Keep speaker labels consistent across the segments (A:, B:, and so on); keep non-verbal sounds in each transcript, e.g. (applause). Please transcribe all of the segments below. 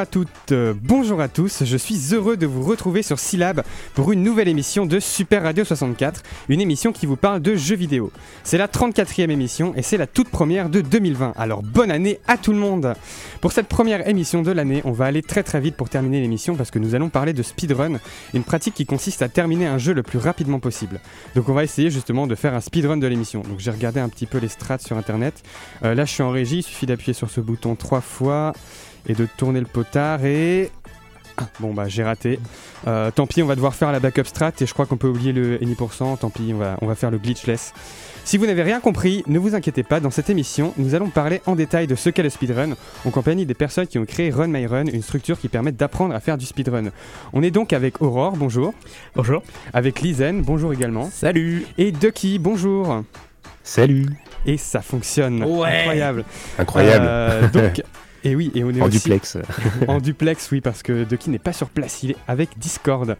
A: Bonjour à toutes, euh, bonjour à tous, je suis heureux de vous retrouver sur Syllab pour une nouvelle émission de Super Radio 64, une émission qui vous parle de jeux vidéo. C'est la 34e émission et c'est la toute première de 2020, alors bonne année à tout le monde Pour cette première émission de l'année, on va aller très très vite pour terminer l'émission parce que nous allons parler de speedrun, une pratique qui consiste à terminer un jeu le plus rapidement possible. Donc on va essayer justement de faire un speedrun de l'émission. Donc j'ai regardé un petit peu les strats sur internet, Euh, là je suis en régie, il suffit d'appuyer sur ce bouton trois fois et de tourner le potard et... Ah, bon bah j'ai raté. Euh, tant pis, on va devoir faire la backup strat et je crois qu'on peut oublier le any%. Tant pis, on va, on va faire le glitchless. Si vous n'avez rien compris, ne vous inquiétez pas, dans cette émission, nous allons parler en détail de ce qu'est le speedrun, en compagnie des personnes qui ont créé Run My Run, une structure qui permet d'apprendre à faire du speedrun. On est donc avec Aurore, bonjour.
B: Bonjour.
A: Avec Lizen, bonjour également.
B: Salut.
A: Et Ducky, bonjour.
C: Salut
A: Et ça fonctionne.
B: Ouais.
A: Incroyable.
C: Incroyable
A: Euh, donc, (laughs) et oui, et on est
C: En
A: aussi
C: duplex. (laughs)
A: en duplex, oui, parce que Ducky n'est pas sur place, il est avec Discord.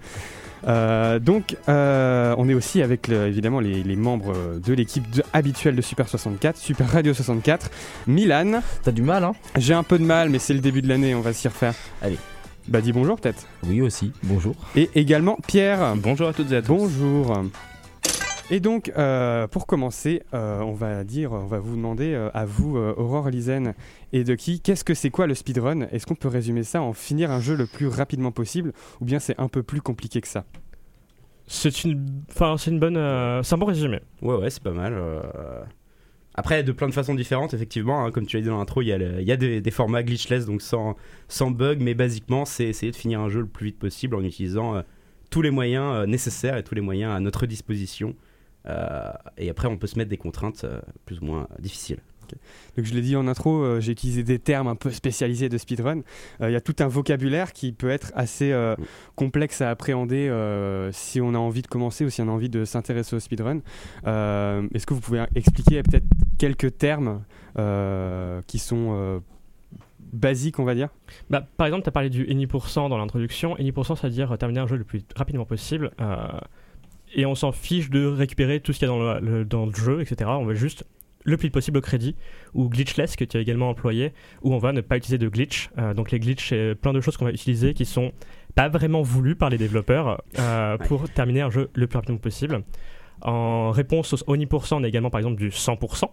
A: Euh, donc, euh, on est aussi avec le- évidemment les, les membres de l'équipe habituelle de Super 64, Super Radio 64. Milan,
B: T'as du mal, hein?
A: J'ai un peu de mal, mais c'est le début de l'année, on va s'y refaire.
B: Allez.
A: Bah, dis bonjour peut-être.
B: Oui aussi. Bonjour.
A: Et également Pierre.
D: Bonjour à toutes et à tous.
A: Bonjour. Et donc, euh, pour commencer, euh, on va dire, on va vous demander euh, à vous, euh, Aurore, Lizen et Ducky, qu'est-ce que c'est quoi le speedrun? Est-ce qu'on peut résumer ça en finir un jeu le plus rapidement possible, ou bien c'est un peu plus compliqué que ça?
E: C'est une, enfin, c'est une bonne, euh, c'est un bon résumé.
D: Ouais, ouais, c'est pas mal. euh. Après, de plein de façons différentes, effectivement, hein, comme tu l'as dit dans l'intro, il y a, le- il y a des, des formats glitchless, donc sans, sans bug, mais basiquement, c'est essayer de finir un jeu le plus vite possible en utilisant euh, tous les moyens euh, nécessaires et tous les moyens à notre disposition. Euh, et après, on peut se mettre des contraintes euh, plus ou moins difficiles.
A: Donc je l'ai dit en intro, euh, j'ai utilisé des termes un peu spécialisés de speedrun. Euh, Il y a tout un vocabulaire qui peut être assez euh,
D: Mm.
A: complexe à appréhender euh, si on a envie de commencer ou si on a envie de s'intéresser au speedrun. Euh, Est-ce que vous pouvez expliquer peut-être quelques termes euh, qui sont euh, basiques, on va dire?
E: Bah, par exemple, tu as parlé du any% dans l'introduction. Any%, ça veut dire terminer un jeu le plus rapidement possible. Et on s'en fiche de récupérer tout ce qu'il y a dans le, le- dans le jeu, etc. On veut juste le plus possible au crédit. Ou glitchless, que tu as également employé, où on va ne pas utiliser de glitch. Euh, donc les glitches, c'est plein de choses qu'on va utiliser qui sont pas vraiment voulues par les développeurs euh, (laughs)
D: Ouais.
E: pour terminer un jeu le plus rapidement possible. En réponse au Oni%, on a également par exemple du 100%.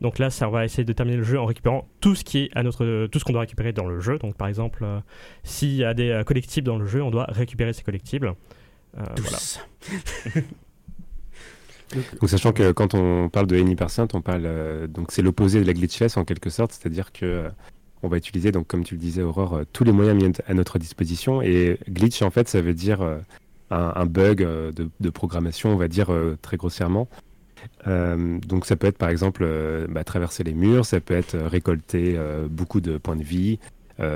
E: Donc là, ça on va essayer de terminer le jeu en récupérant tout ce qui est à notre, tout ce qu'on doit récupérer dans le jeu. Donc par exemple, euh, s'il y a des collectibles dans le jeu, on doit récupérer ces collectibles. Euh, voilà. (laughs)
C: Donc, sachant que quand on parle de any percent, on parle euh, donc c'est l'opposé de la glitchless en quelque sorte, c'est-à-dire que euh, on va utiliser donc comme tu le disais Aurore tous les moyens mis à notre disposition et glitch en fait ça veut dire un, un bug de, de programmation on va dire très grossièrement. Euh, donc ça peut être par exemple euh, bah, traverser les murs, ça peut être récolter euh, beaucoup de points de vie,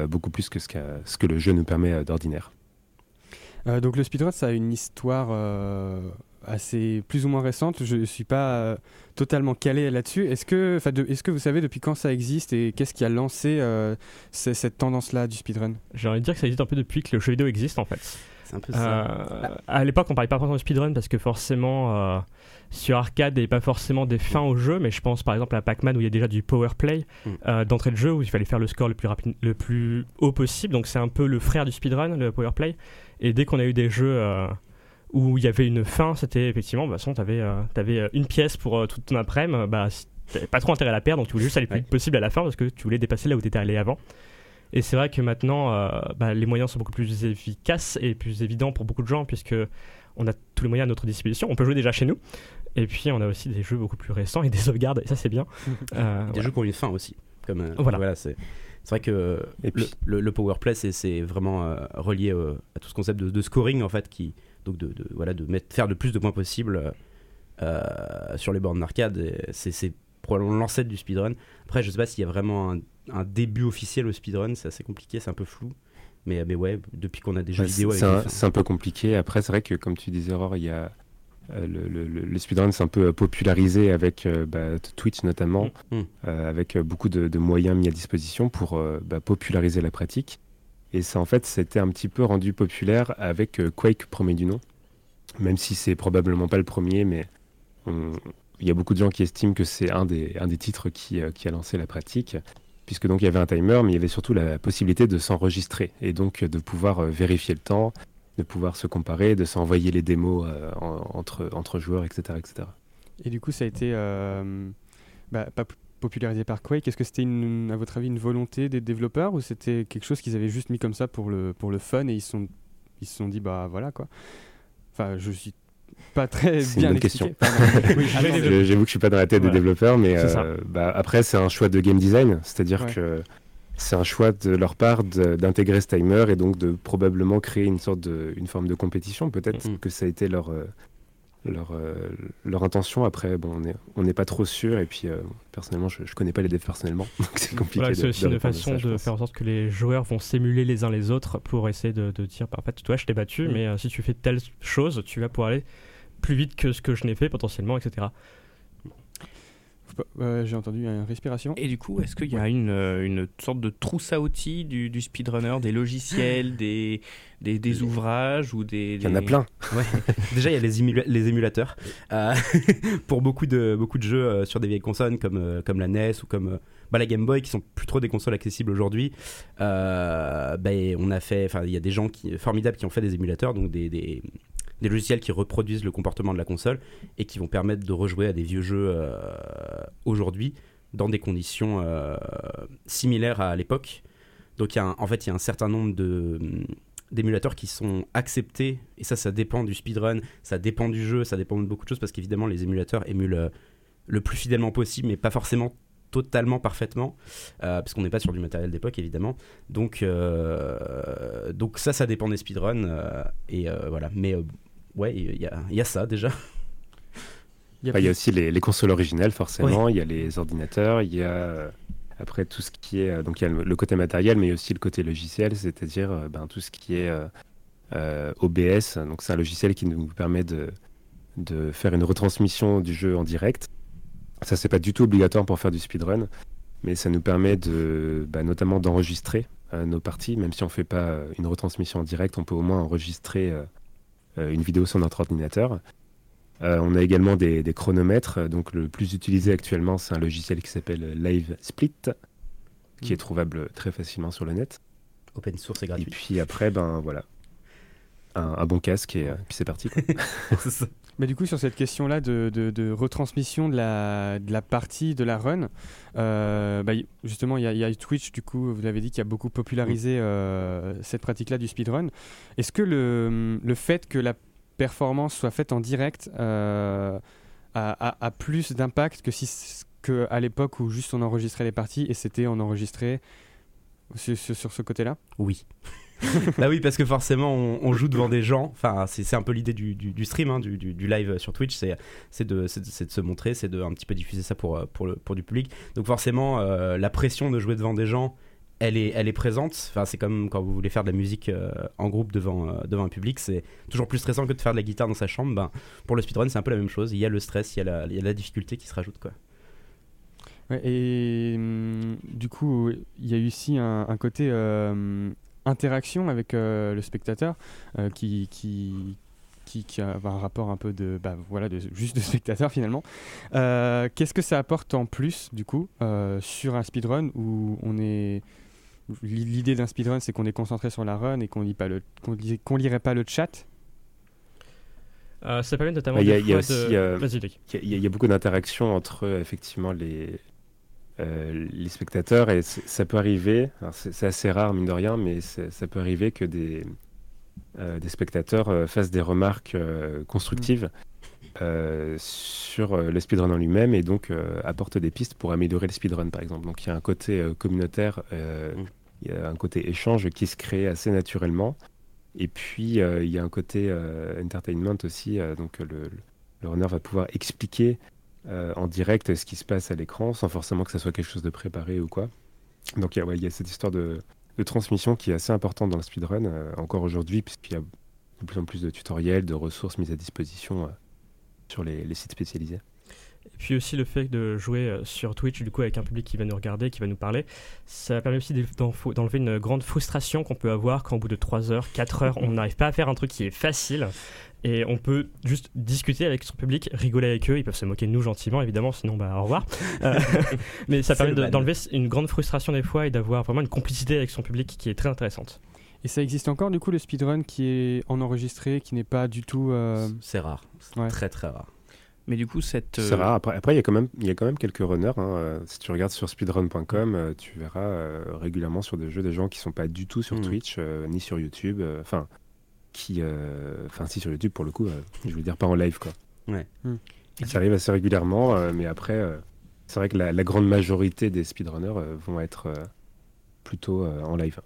C: beaucoup plus que ce, que le jeu nous permet d'ordinaire.
A: Euh, donc le speedrun, ça a une histoire euh, assez plus ou moins récente. Je ne suis pas euh, totalement calé là-dessus. Est-ce que, est-ce que vous savez depuis quand ça existe et qu'est-ce qui a lancé euh, cette tendance-là du speedrun?
E: J'ai envie de dire que ça existe un peu depuis que le jeu vidéo existe en fait.
D: C'est un peu ça.
E: Euh, à l'époque, on parlait pas forcément de speedrun parce que forcément, euh, sur arcade, il n'y avait pas forcément des fins au jeu, mais je pense par exemple à Pac-Man où il y a déjà du power play
D: Mm.
E: euh, d'entrée de jeu où il fallait faire le score le plus, rapide, le plus haut possible. Donc c'est un peu le frère du speedrun, le power play. Et dès qu'on a eu des jeux euh, où il y avait une fin, c'était effectivement, bah, de toute façon, tu avais, une pièce pour euh, toute ton après-midi, bah, t'avais pas trop intérêt à la perdre, donc tu voulais juste aller le plus
D: Ouais.
E: vite possible à la fin parce que tu voulais dépasser là où tu étais allé avant. Et c'est vrai que maintenant, euh, bah, les moyens sont beaucoup plus efficaces et plus évidents pour beaucoup de gens, puisque on a tous les moyens à notre disposition. On peut jouer déjà chez nous. Et puis, on a aussi des jeux beaucoup plus récents et des sauvegardes, et ça, c'est bien. (laughs) Euh,
D: Des
E: voilà.
D: jeux qui ont une fin aussi. Comme, euh,
E: Voilà.
D: c'est c'est vrai que
C: Et
D: le,
C: puis-
D: le, le power play, c'est- vraiment euh, relié euh, à tout ce concept de, de scoring en fait, qui donc de, de- voilà de mettre faire le plus de points possible euh, sur les bornes d'arcade. C'est probablement l'ancêtre du speedrun. Après, je sais pas s'il y a vraiment un, un début officiel au speedrun, c'est assez compliqué, c'est un peu flou. Mais, mais ouais, depuis qu'on a des jeux
C: Ouais,
D: vidéo
C: c'est
D: avec
C: un, un peu compliqué. Après, c'est vrai que, comme tu disais, Aurore, il y a le, le, speedrun, c'est un peu euh, popularisé avec euh, bah, Twitch notamment,
D: Mm. Mm.
C: euh, avec euh, beaucoup de, de moyens mis à disposition pour euh, bah, populariser la pratique. Et ça, en fait, c'était un petit peu rendu populaire avec euh, Quake premier du nom, même si c'est probablement pas le premier, mais il y a beaucoup de gens qui estiment que c'est un des, un des titres qui, euh, qui a lancé la pratique puisque donc il y avait un timer, mais il y avait surtout la possibilité de s'enregistrer et donc de pouvoir vérifier le temps, de pouvoir se comparer, de s'envoyer les démos entre, entre joueurs, etc., etc.
A: Et du coup, ça a été bah, pas popularisé par Quake. Est-ce que c'était, à votre avis, une volonté des développeurs ou c'était quelque chose qu'ils avaient juste mis comme ça pour le, pour le fun et ils se sont, ils se sont dit, bah voilà quoi. Enfin, je suis pas très bien
C: une question. (laughs) J'avoue que je suis pas dans la tête des développeurs, mais euh, bah, après c'est un choix de game design, c'est-à-dire que c'est un choix de leur part d'intégrer ce timer et donc de probablement créer une sorte de, une forme de compétition. Peut-être mm-hmm. que ça a été leur, euh, leur, euh, leur intention. Après, bon, on n'est pas trop sûr. Et puis, euh, personnellement, je, ne connais pas les devs personnellement. (laughs) Donc, c'est compliqué.
E: c'est aussi une façon de faire en sorte que les joueurs vont s'émuler les uns les autres pour essayer de, dire, bah, en fait, toi, je t'ai battu, mm. mais euh, si tu fais telle chose, tu vas pouvoir aller plus vite que ce que je n'ai fait potentiellement, etc.
A: J'ai entendu une respiration.
B: Et du coup, est-ce qu'il y a une, euh, une, sorte de trousse à outils du, du speedrunner, des logiciels, (gasps) des, des, des, ouvrages ou des,
C: Il y en a plein. (laughs)
D: Ouais. (laughs) Déjà, il y a les, les émulateurs. Euh, (laughs) pour beaucoup de, beaucoup de jeux euh, sur des vieilles consoles comme, comme la NES ou comme bah, la Game Boy, qui sont plus trop des consoles accessibles aujourd'hui, bah, on a fait, enfin, il y a des gens qui, formidables qui ont fait des émulateurs, donc des, des des logiciels qui reproduisent le comportement de la console et qui vont permettre de rejouer à des vieux jeux euh, aujourd'hui dans des conditions euh, similaires à l'époque. Donc y a en fait, il y a un certain nombre de d'émulateurs qui sont acceptés. Et ça ça dépend du speedrun, ça dépend du jeu, ça dépend de beaucoup de choses parce qu'évidemment les émulateurs émulent euh, le plus fidèlement possible mais pas forcément totalement parfaitement parce qu'on n'est pas sur du matériel d'époque évidemment. Donc donc ça ça dépend des speedruns et voilà. Mais ouais, il y, y a, ça déjà.
C: Il y, a aussi les, consoles originales, forcément. Il y a les ordinateurs. Il y a euh, après tout ce qui est. Euh, donc, il y a le, côté matériel, mais aussi le côté logiciel, c'est-à-dire euh, ben, tout ce qui est OBS. Donc, c'est un logiciel qui nous permet de, de faire une retransmission du jeu en direct. Ça, c'est pas du tout obligatoire pour faire du speedrun, mais ça nous permet de, bah, notamment d'enregistrer nos parties, même si on fait pas une retransmission en direct, on peut au moins enregistrer euh, une vidéo sur notre ordinateur. Euh, on a également des, chronomètres. Donc le plus utilisé actuellement, c'est un logiciel qui s'appelle Live Split, qui est mm. trouvable très facilement sur le net.
D: Open source et gratuit.
C: Et puis après, ben voilà, un, bon casque et euh, puis c'est parti. (laughs)
A: Mais du coup, sur cette question-là de, retransmission de la, de la partie, de la run, euh, bah, justement, il y, a Twitch, du coup, vous l'avez dit, qui a beaucoup popularisé euh, cette pratique-là du speedrun. Est-ce que le, le, fait que la performance soit faite en direct euh, a, plus d'impact que si que à l'époque où juste on enregistrait les parties et c'était on enregistrait sur, sur ce côté-là
D: Oui. (laughs) bah oui, parce que forcément, on, joue devant des gens. Enfin, c'est un peu l'idée du, du, stream, hein, du, du, live sur Twitch. C'est de, de, se montrer, c'est de un petit peu diffuser ça pour, pour, le, pour du public. Donc forcément, euh, la pression de jouer devant des gens, elle est, elle est présente. Enfin, c'est comme quand vous voulez faire de la musique euh, en groupe devant, euh, devant un public. C'est toujours plus stressant que de faire de la guitare dans sa chambre. Ben, pour le speedrun, c'est un peu la même chose. Il y a le stress, il y a la, il y a la difficulté qui se rajoute. Quoi.
A: Et hum, du coup, il y a eu ici un, un côté interaction avec euh, le spectateur euh, qui, qui, qui, a un rapport un peu de, bah, voilà, de, juste de spectateur finalement. Euh, qu'est-ce que ça apporte en plus du coup sur un speedrun où on est l'idée d'un speedrun c'est qu'on est concentré sur la run et qu'on lit pas le qu'on lirait pas le chat?
E: Ça permet notamment
C: il y, a, y, a, beaucoup d'interactions entre effectivement les, euh, les spectateurs, et ça peut arriver, c'est assez rare mine de rien, mais ça peut arriver que des, euh, des spectateurs euh, fassent des remarques constructives sur le speedrun en lui-même et donc apportent des pistes pour améliorer le speedrun par exemple. Donc il y a un côté communautaire, mm. il y a un côté échange qui se crée assez naturellement. Et puis il y a un côté entertainment aussi, donc le, le runner va pouvoir expliquer euh, en direct ce qui se passe à l'écran sans forcément que ça soit quelque chose de préparé ou quoi. Donc il y, a cette histoire de, transmission qui est assez importante dans le speedrun euh, encore aujourd'hui puisqu'il y a de plus en plus de tutoriels, de ressources mises à disposition euh, sur les, sites spécialisés.
E: Puis aussi le fait de jouer euh, sur Twitch, du coup, avec un public qui va nous regarder, qui va nous parler, ça permet aussi d'en- d'enlever une grande frustration qu'on peut avoir quand au bout de 3 heures, 4 heures, on n'arrive pas à faire un truc qui est facile. Et on peut juste discuter avec son public, rigoler avec eux. Ils peuvent se moquer de nous gentiment, évidemment, sinon, bah, au revoir. (laughs) Euh, (laughs) mais ça permet de- d'enlever une grande frustration des fois et d'avoir vraiment une complicité avec son public qui est très intéressante.
A: Et ça existe encore du coup le speedrun qui est en enregistré, qui n'est pas du tout. euh,
D: C'est rare. C'est
A: Ouais.
D: très très rare.
B: Mais du coup, cette.
C: C'est
B: euh,
C: rare. Après, après, il y a quand même, il y a quand même quelques runners. hein. Euh, Si tu regardes sur speedrun.com, euh, tu verras euh, régulièrement sur des jeux des gens qui sont pas du tout sur
D: Mhm.
C: Twitch euh, ni sur YouTube. euh, Enfin, qui, euh, enfin, si sur YouTube pour le coup. euh, je veux dire pas en live quoi.
D: Ouais.
A: Mhm.
C: Ça arrive assez régulièrement, euh, mais après, euh, c'est vrai que la, la grande majorité des speedrunners euh, vont être euh, plutôt euh, en live.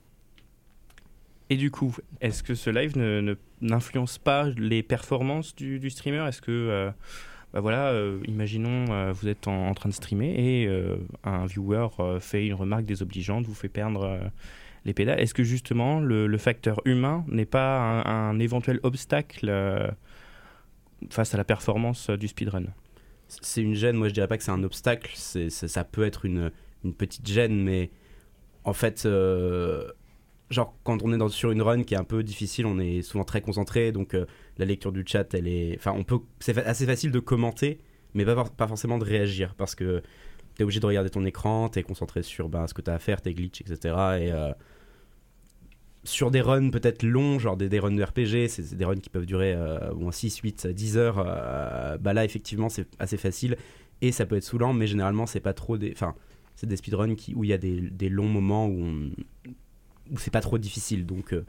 B: Et du coup, est-ce que ce live ne- ne- n'influence pas les performances du, du streamer? Est-ce que, euh, bah voilà, euh, imaginons euh, vous êtes en, train de streamer et euh, un viewer fait une remarque désobligeante, vous fait perdre les pédales. Est-ce que justement le, facteur humain n'est pas un, éventuel obstacle face à la performance du speedrun?
D: C'est une gêne, moi je dirais pas que c'est un obstacle, c'est, ça peut être une, petite gêne, mais en fait, genre quand on est sur une run qui est un peu difficile, on est souvent très concentré, donc euh, la lecture du chat, elle est. Enfin, on peut, c'est assez facile de commenter, mais pas, forcément de réagir, parce que t'es obligé de regarder ton écran, t'es concentré sur ben, ce que t'as à faire, tes glitches, etc. Et. euh, sur des runs peut-être longs, genre des, runs de RPG, c'est des runs qui peuvent durer euh, bon, 6, 8, 10 heures, euh, bah là effectivement c'est assez facile et ça peut être saoulant, mais généralement c'est pas trop des. Enfin, c'est des speedruns où il y a des, des longs moments où, on- où c'est pas trop difficile. Donc euh,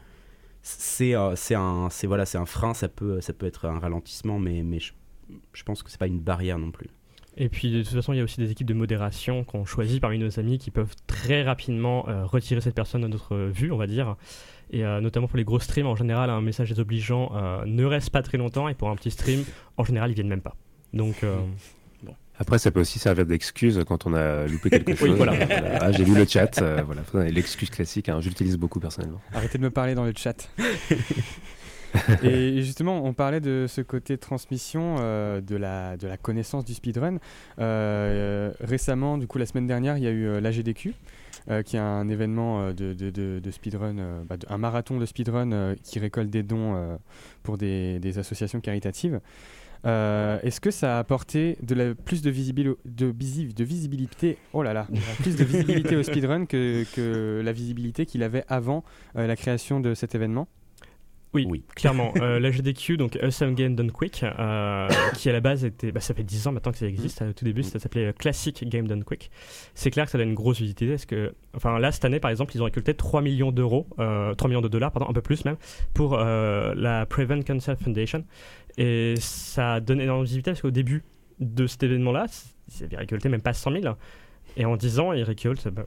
D: c'est euh, c'est un, c'est voilà, c'est un frein, ça peut, ça peut être un ralentissement, mais, mais je, je pense que c'est pas une barrière non plus.
E: Et puis de toute façon, il y a aussi des équipes de modération qu'on choisit parmi nos amis qui peuvent très rapidement euh, retirer cette personne de notre vue, on va dire. Et euh, notamment pour les gros streams, en général, un message désobligeant euh, ne reste pas très longtemps. Et pour un petit stream, en général, ils viennent même pas. Donc, (laughs)
C: Après, ça peut aussi servir d'excuse quand on a loupé quelque (laughs) chose.
E: voilà.
C: Ah, j'ai lu le chat. euh, voilà, l'excuse classique. hein, J'utilise beaucoup personnellement.
A: Arrêtez de me parler dans le chat. (laughs) et justement, on parlait de ce côté transmission euh, de, la, de la connaissance du speedrun. Euh, récemment, du coup, la semaine dernière, il y a eu euh, l'AGDQ, euh, qui est un événement euh, de, de, de- de speedrun, euh, bah, un marathon de speedrun euh, qui récolte des dons euh, pour des, des associations caritatives. Euh, Est-ce que ça a apporté de la, plus de, visibil- de, visi- de visibilité, oh là là, (laughs) plus de visibilité au speedrun que, que la visibilité qu'il avait avant euh, la création de cet événement?
E: Oui,
D: Oui.
E: clairement. (laughs) Euh, la GDQ, donc Awesome Game Done Quick, euh, qui à la base était. Bah, ça fait 10 ans maintenant que ça existe. Au tout début, ça s'appelait euh, Classic Game Done Quick. C'est clair que ça a une grosse visibilité. Parce que, enfin, là, cette année, par exemple, ils ont récolté 3 millions d'euros, euh, 3 millions de dollars, pardon, un peu plus même, pour euh, la Prevent Cancer Foundation. Et ça donne énormément de visibilité parce qu'au début de cet événement-là, ils avaient récolté même pas 100 000. Et en 10 ans, ils récoltent. bah,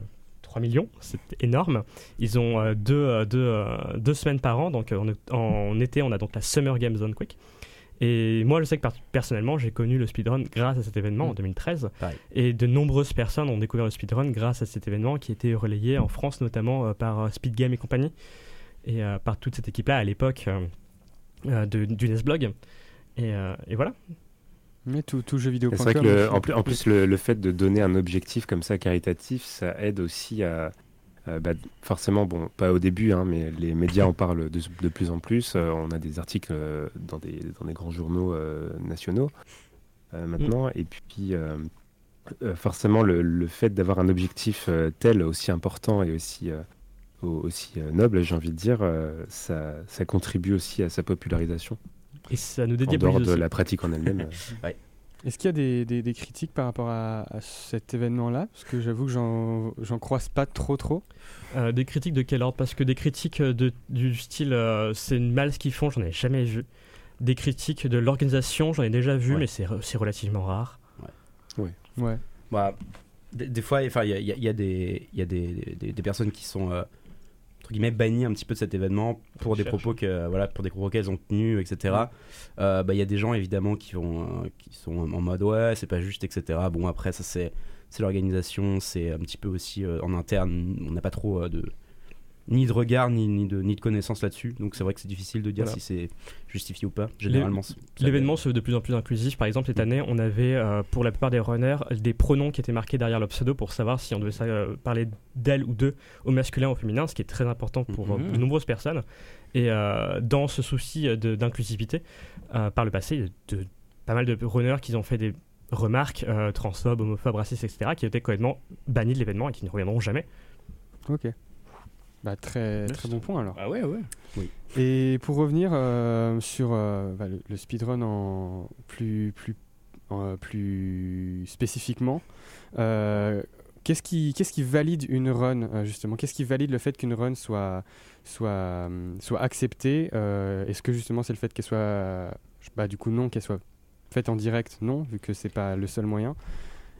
E: 3 millions, c'est énorme. Ils ont euh, deux, euh, deux, euh, deux semaines par an, donc en, en été on a donc la Summer Game Zone Quick. Et moi je sais que personnellement j'ai connu le speedrun grâce à cet événement en 2013.
D: Pareil.
E: Et de nombreuses personnes ont découvert le speedrun grâce à cet événement qui était relayé en France notamment euh, par Speed Game et compagnie. Et euh, par toute cette équipe-là à l'époque euh, du Nesblog. Et, et voilà.
A: Mais tout, tout jeu vidéo.
C: C'est vrai que le- en, plus, en plus, le, le fait de donner un objectif comme ça caritatif, ça aide aussi à. euh, bah, forcément, bon, pas au début, hein, mais les médias en parlent de, de plus en plus. Euh, on a des articles euh, dans, des, dans des grands journaux euh, nationaux euh, maintenant. Et puis, euh, euh, forcément, le, le fait d'avoir un objectif euh, tel, aussi important et aussi, euh, au- aussi euh, noble, j'ai envie de dire, euh, ça, ça contribue aussi à sa popularisation.
E: Et ça nous
C: En dehors de
E: aussi.
C: la pratique en elle-même. (laughs)
A: Est-ce qu'il y a des, des- des critiques par rapport à, à cet événement-là? Parce que j'avoue que j'en croise pas trop trop.
E: Euh, des critiques de quel ordre? Parce que des critiques euh, de, du style euh, c'est mal ce qu'ils font, j'en ai jamais vu. Des critiques de l'organisation, j'en ai déjà vu,
D: Ouais.
E: mais c'est re- c'est relativement rare.
A: Ouais.
D: Bah, des, des fois, enfin, il y a, y a- y a des, il y a des, des- des personnes qui sont euh, entre guillemets bannies un petit peu de cet événement pour des propos que voilà, pour des propos qu'elles ont tenus, etc. Euh, bah, il y a des gens évidemment qui vont, euh, qui sont en mode ouais, c'est pas juste, etc. Bon après ça c'est, c'est l'organisation, c'est un petit peu aussi euh, en interne. On n'a pas trop euh, de ni de regard ni, ni de ni de connaissances là-dessus. Donc c'est vrai que c'est difficile de dire
E: Voilà.
D: si c'est justifié ou pas. Généralement,
E: L'événement se veut de plus en plus inclusif. Par exemple, cette année, on avait euh, pour la plupart des runners des pronoms qui étaient marqués derrière le pseudo pour savoir si on devait euh, parler d'elle ou d'eux au masculin ou au féminin, ce qui est très important pour euh,
B: Mhm.
E: de nombreuses personnes. Et euh, dans ce souci de- d'inclusivité, euh, par le passé, il y a de, pas mal de runners qui ont fait des remarques euh, transphobes, homophobes, racistes, etc., qui étaient complètement bannis de l'événement et qui ne reviendront jamais.
A: Ok. Bah, très, très bon point alors.
B: Ah ouais, ouais.
A: Et pour revenir euh, sur euh, bah, le, le speedrun en plus, plus, en, euh, plus spécifiquement, euh, qu'est-ce qui, qu'est-ce qui valide une run euh, justement? Qu'est-ce qui valide le fait qu'une run soit, soit, hum, soit acceptée? Euh, Est-ce que justement c'est le fait qu'elle soit, bah, du coup non, qu'elle soit faite en direct? Non, vu que c'est pas le seul moyen.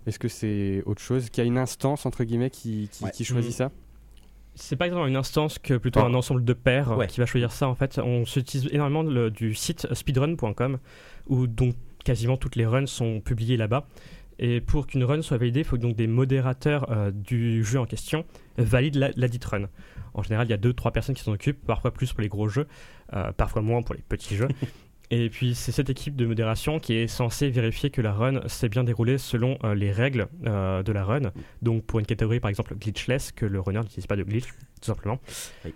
A: Est-ce que c'est autre chose? Qu'il y a une instance entre guillemets qui, qui,
D: Ouais.
A: qui choisit
E: Mhm.
A: ça?
E: C'est pas exactement une instance que plutôt
C: Ah.
E: un ensemble de pairs euh,
D: Ouais.
E: qui va choisir ça en fait. On s'utilise énormément le- du site speedrun.com où donc quasiment toutes les runs sont publiées là-bas. Et pour qu'une run soit validée, il faut que donc des modérateurs euh, du jeu en question valident la, la dite run. En général, il y a deux, trois personnes qui s'en occupent, parfois plus pour les gros jeux, euh, parfois moins pour les petits jeux. (laughs) Et puis c'est cette équipe de modération qui est censée vérifier que la run s'est bien déroulée selon euh, les règles euh, de la run. Donc pour une catégorie par exemple glitchless, que le runner n'utilise pas de glitch, tout simplement.
D: Oui.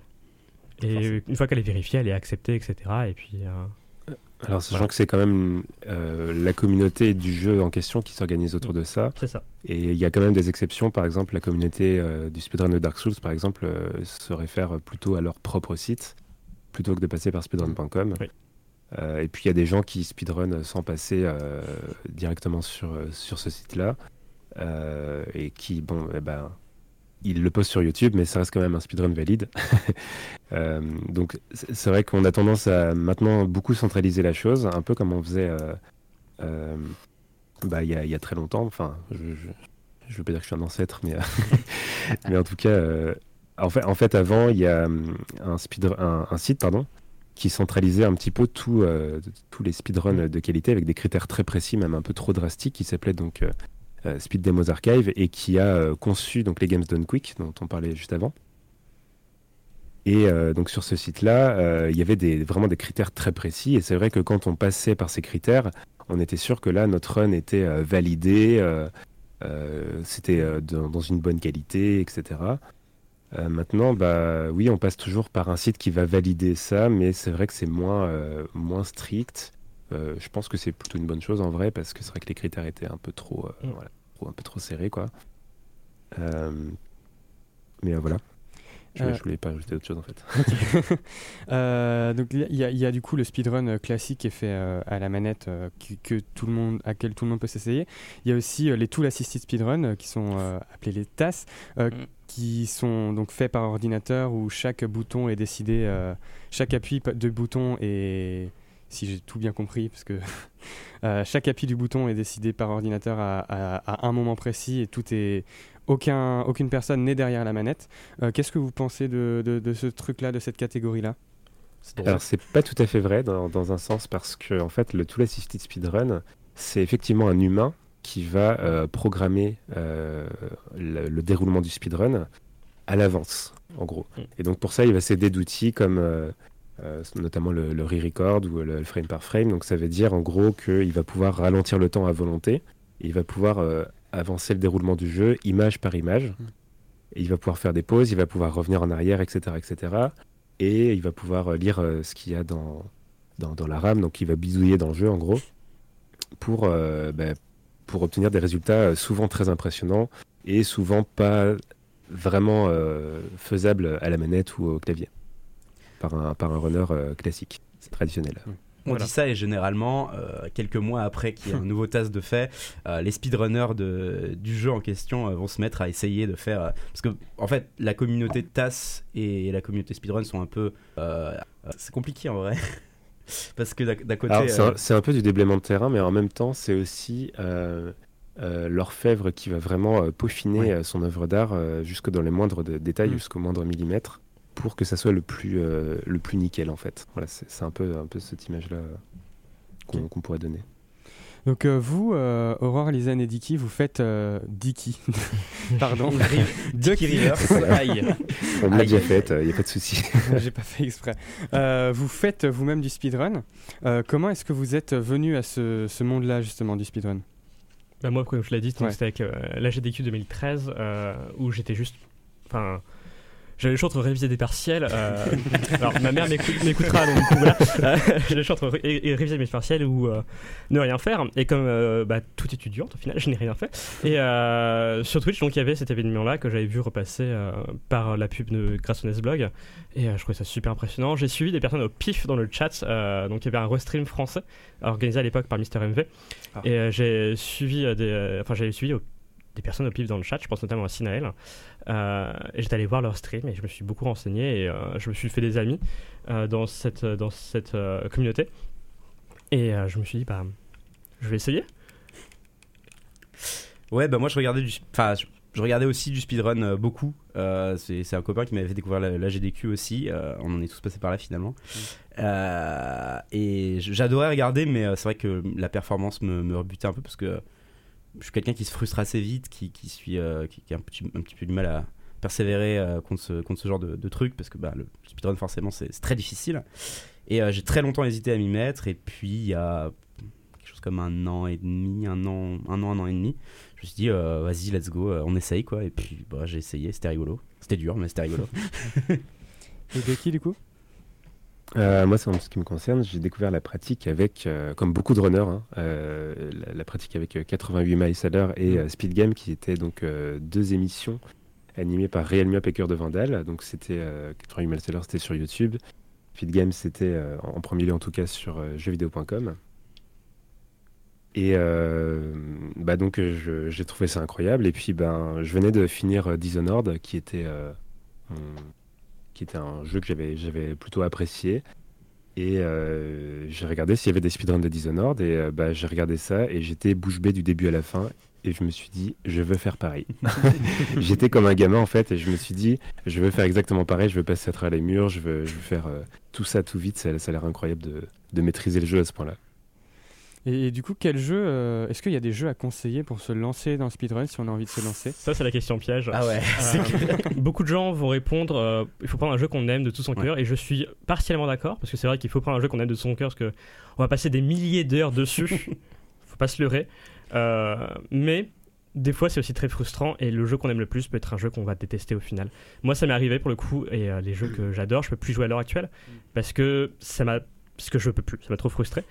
E: Et une fois qu'elle est vérifiée, elle est acceptée, etc. Et puis euh,
C: Alors, sachant que c'est quand même la communauté du jeu en question qui s'organise autour de ça.
E: c'est ça.
C: Et il y a quand même des exceptions. Par exemple, la communauté du speedrun de Dark Souls, par exemple, se réfère plutôt à leur propre site plutôt que de passer par speedrun.com.
E: Oui.
C: Euh, et puis il y a des gens qui speedrun sans passer euh, directement sur, euh, sur ce site-là. Et qui, bon, eh ben, ils le postent sur YouTube, mais ça reste quand même un speedrun valide. (laughs) Donc c'est vrai qu'on a tendance à maintenant beaucoup centraliser la chose, un peu comme on faisait bah, il y, a, il y a très longtemps. Enfin, je, je, je veux pas dire que je suis un ancêtre, mais, (laughs) (laughs) mais en tout cas, euh, en, fait, en fait, avant, il y a hum, un, un, un site pardon, qui centralisait un petit peu tout, euh, tous les speedruns de qualité avec des critères très précis, même un peu trop drastiques, qui s'appelait donc euh, euh, Speed Demos Archive et qui a conçu donc les Games Done Quick dont on parlait juste avant. Et donc sur ce site-là, il y avait des, vraiment des critères très précis. Et c'est vrai que quand on passait par ces critères, on était sûr que là, notre run était validé, c'était dans, dans une bonne qualité, etc. Euh, maintenant, bah oui, on passe toujours par un site qui va valider ça, mais c'est vrai que c'est moins, euh, moins strict. Euh, je pense que c'est plutôt une bonne chose en vrai, parce que c'est vrai que les critères étaient un peu trop,
E: Mm.
C: voilà, un peu trop serrés, quoi. Mais voilà. Je,
A: Euh,
C: je voulais pas ajouter autre chose en fait. (laughs) (laughs)
A: Euh, donc il y, a- y du coup le speedrun euh, classique qui est fait euh, à la manette euh, qui- que tout le monde, à laquelle tout le monde peut s'essayer. Il y a aussi euh, les tool assisted speedrun euh, qui sont euh, appelés les TAS, euh,
B: Mm.
A: qui sont donc faits par ordinateur où chaque bouton est décidé, euh, chaque appui de bouton est, si j'ai tout bien compris, parce que (laughs) euh, chaque appui du bouton est décidé par ordinateur à, à- à un moment précis et tout est aucun, aucune personne n'est derrière la manette. Euh, Qu'est-ce que vous pensez de, de- de ce truc-là, de cette catégorie-là?
C: Alors c'est pas tout à fait vrai dans, dans un sens parce que en fait le Tool Assisted Speedrun c'est effectivement un humain qui va euh, programmer euh, le, le déroulement du speedrun à l'avance en gros.
E: Mm.
C: Et donc pour ça il va s'aider d'outils comme euh, euh, notamment le, le re-record ou le frame par frame. Donc ça veut dire en gros qu'il va pouvoir ralentir le temps à volonté. Et il va pouvoir euh, avancer le déroulement du jeu image par image.
A: Mm.
C: Et il va pouvoir faire des pauses, il va pouvoir revenir en arrière, etc. etc. Et il va pouvoir euh, lire euh, ce qu'il y a dans, dans, dans la RAM. Donc il va bidouiller dans le jeu en gros pour, euh, bah, pour obtenir des résultats souvent très impressionnants et souvent pas vraiment euh, faisables à la manette ou au clavier par un, par un runner classique, traditionnel.
D: On
E: Voilà.
D: dit ça et généralement, euh, quelques mois après qu'il y ait un (laughs) nouveau task de fait, euh, les speedrunners de, du jeu en question euh, vont se mettre à essayer de faire. euh, parce que, en fait, la communauté de TAS et la communauté speedrun sont un peu. c'est compliqué en vrai. (laughs) parce que d'un côté.
C: Alors, c'est
D: euh,
C: un, c'est un peu du déblaiement de terrain, mais en même temps, c'est aussi euh, euh, l'orfèvre qui va vraiment euh, peaufiner
D: Ouais.
C: son œuvre d'art euh, jusque dans les moindres de- détails,
A: Mm.
C: jusqu'au moindre millimètre, pour que ça soit le plus, euh, le plus nickel en fait. Voilà, c'est un peu, un peu cette image-là qu'on pourrait donner.
A: Donc euh, vous, euh, Aurore, Lisanne et Dicky, vous faites euh, Dicky, (laughs) pardon,
D: Dicky Rivers.
B: Aïe.
C: On me l'a déjà fait, il n'y a pas de souci. (laughs)
A: j'ai pas fait exprès. Euh, vous faites vous-même du speedrun. Euh, comment est-ce que vous êtes venu à ce, ce monde-là justement du speedrun?
E: Bah, moi, comme je l'ai dit,
A: Ouais.
E: c'était avec euh, l'AGDQ 2013 euh, où j'étais juste. Enfin. J'avais le choix entre réviser des partiels. euh, (laughs) alors, ma mère m'écoute- m'écoutera, donc du coup, voilà. Euh, (laughs) J'avais le choix entre ré- réviser mes partiels ou euh, ne rien faire. Et comme euh, bah, tout étudiante, au final, je n'ai rien fait. Et sur Twitch, donc, il y avait cet événement-là que j'avais vu repasser par la pub de grâce au Nesblog. Et je trouvais ça super impressionnant. J'ai suivi des personnes au pif dans le chat. donc, il y avait un restream français organisé à l'époque par Mister MV.
B: Ah.
E: Et j'ai suivi des, enfin j'avais suivi au- des personnes au pif dans le chat, je pense notamment à Sinael. Euh, j'étais allé voir leur stream et je me suis beaucoup renseigné et euh, je me suis fait des amis euh, dans cette, dans cette euh, communauté. Et je me suis dit, bah, je vais essayer.
D: Ouais, bah moi je regardais du, enfin je, regardais aussi du speedrun beaucoup. C'est un copain qui m'avait fait découvrir la, GDQ aussi. On en est tous passés par là finalement. Et j'adorais regarder, mais c'est vrai que la performance me rebutait un peu parce que je suis quelqu'un qui se frustre assez vite, qui, qui suis, euh, qui, qui a un petit, un petit peu du mal à persévérer euh, contre, ce, contre ce genre de, de truc parce que bah, le speedrun forcément c'est très difficile. Et euh, j'ai très longtemps hésité à m'y mettre. Et puis il y a quelque chose comme un an et demi, un an, un an, un an et demi je me suis dit vas-y let's go on essaye quoi et puis bah, j'ai essayé c'était rigolo c'était dur mais c'était rigolo (laughs)
A: Et Becky du coup?
C: Euh, moi, c'est en ce qui me concerne, j'ai découvert la pratique avec, euh, comme beaucoup de runners, hein, euh, la, pratique avec euh, 88 miles à l'heure et euh, Speed Game, qui étaient donc euh, deux émissions animées par et Cœur de Vandal. Donc c'était euh, 88 miles à l'heure, c'était sur YouTube. Speed Game, c'était euh, en premier lieu en tout cas sur euh, jeuxvideo.com. Et euh, bah donc euh, j'ai trouvé ça incroyable. Et puis ben je venais de finir euh, Dishonored, qui était euh, mon- qui était un jeu que j'avais j'avais plutôt apprécié. Et euh, j'ai regardé s'il y avait des speedruns de Dishonored et euh, bah, j'ai regardé ça et j'étais bouche bée du début à la fin et je me suis dit je veux faire pareil. (laughs) j'étais comme un gamin en fait et je me suis dit je veux faire exactement pareil, je veux passer à travers les murs, je veux, je veux faire euh, tout ça tout vite, ça, ça a l'air incroyable de, de maîtriser le jeu à ce point-là.
A: Et, et du coup, quel jeu euh, Est-ce qu'il y a des jeux à conseiller pour se lancer dans le speedrun si on a envie de se lancer?
E: Ça, c'est la question piège.
D: ah ouais.
E: Euh, (laughs) beaucoup de gens vont répondre euh, il faut prendre un jeu qu'on aime de tout son
D: Ouais.
E: cœur et je suis partiellement d'accord parce que c'est vrai qu'il faut prendre un jeu qu'on aime de tout son cœur parce que on va passer des milliers d'heures dessus. (laughs) Faut pas se leurrer. Euh, mais des fois c'est aussi très frustrant et le jeu qu'on aime le plus peut être un jeu qu'on va détester au final. Moi ça m'est arrivé pour le coup et euh, les jeux que j'adore je peux plus jouer à l'heure actuelle parce que ça m'a parce que je peux plus ça m'a trop frustré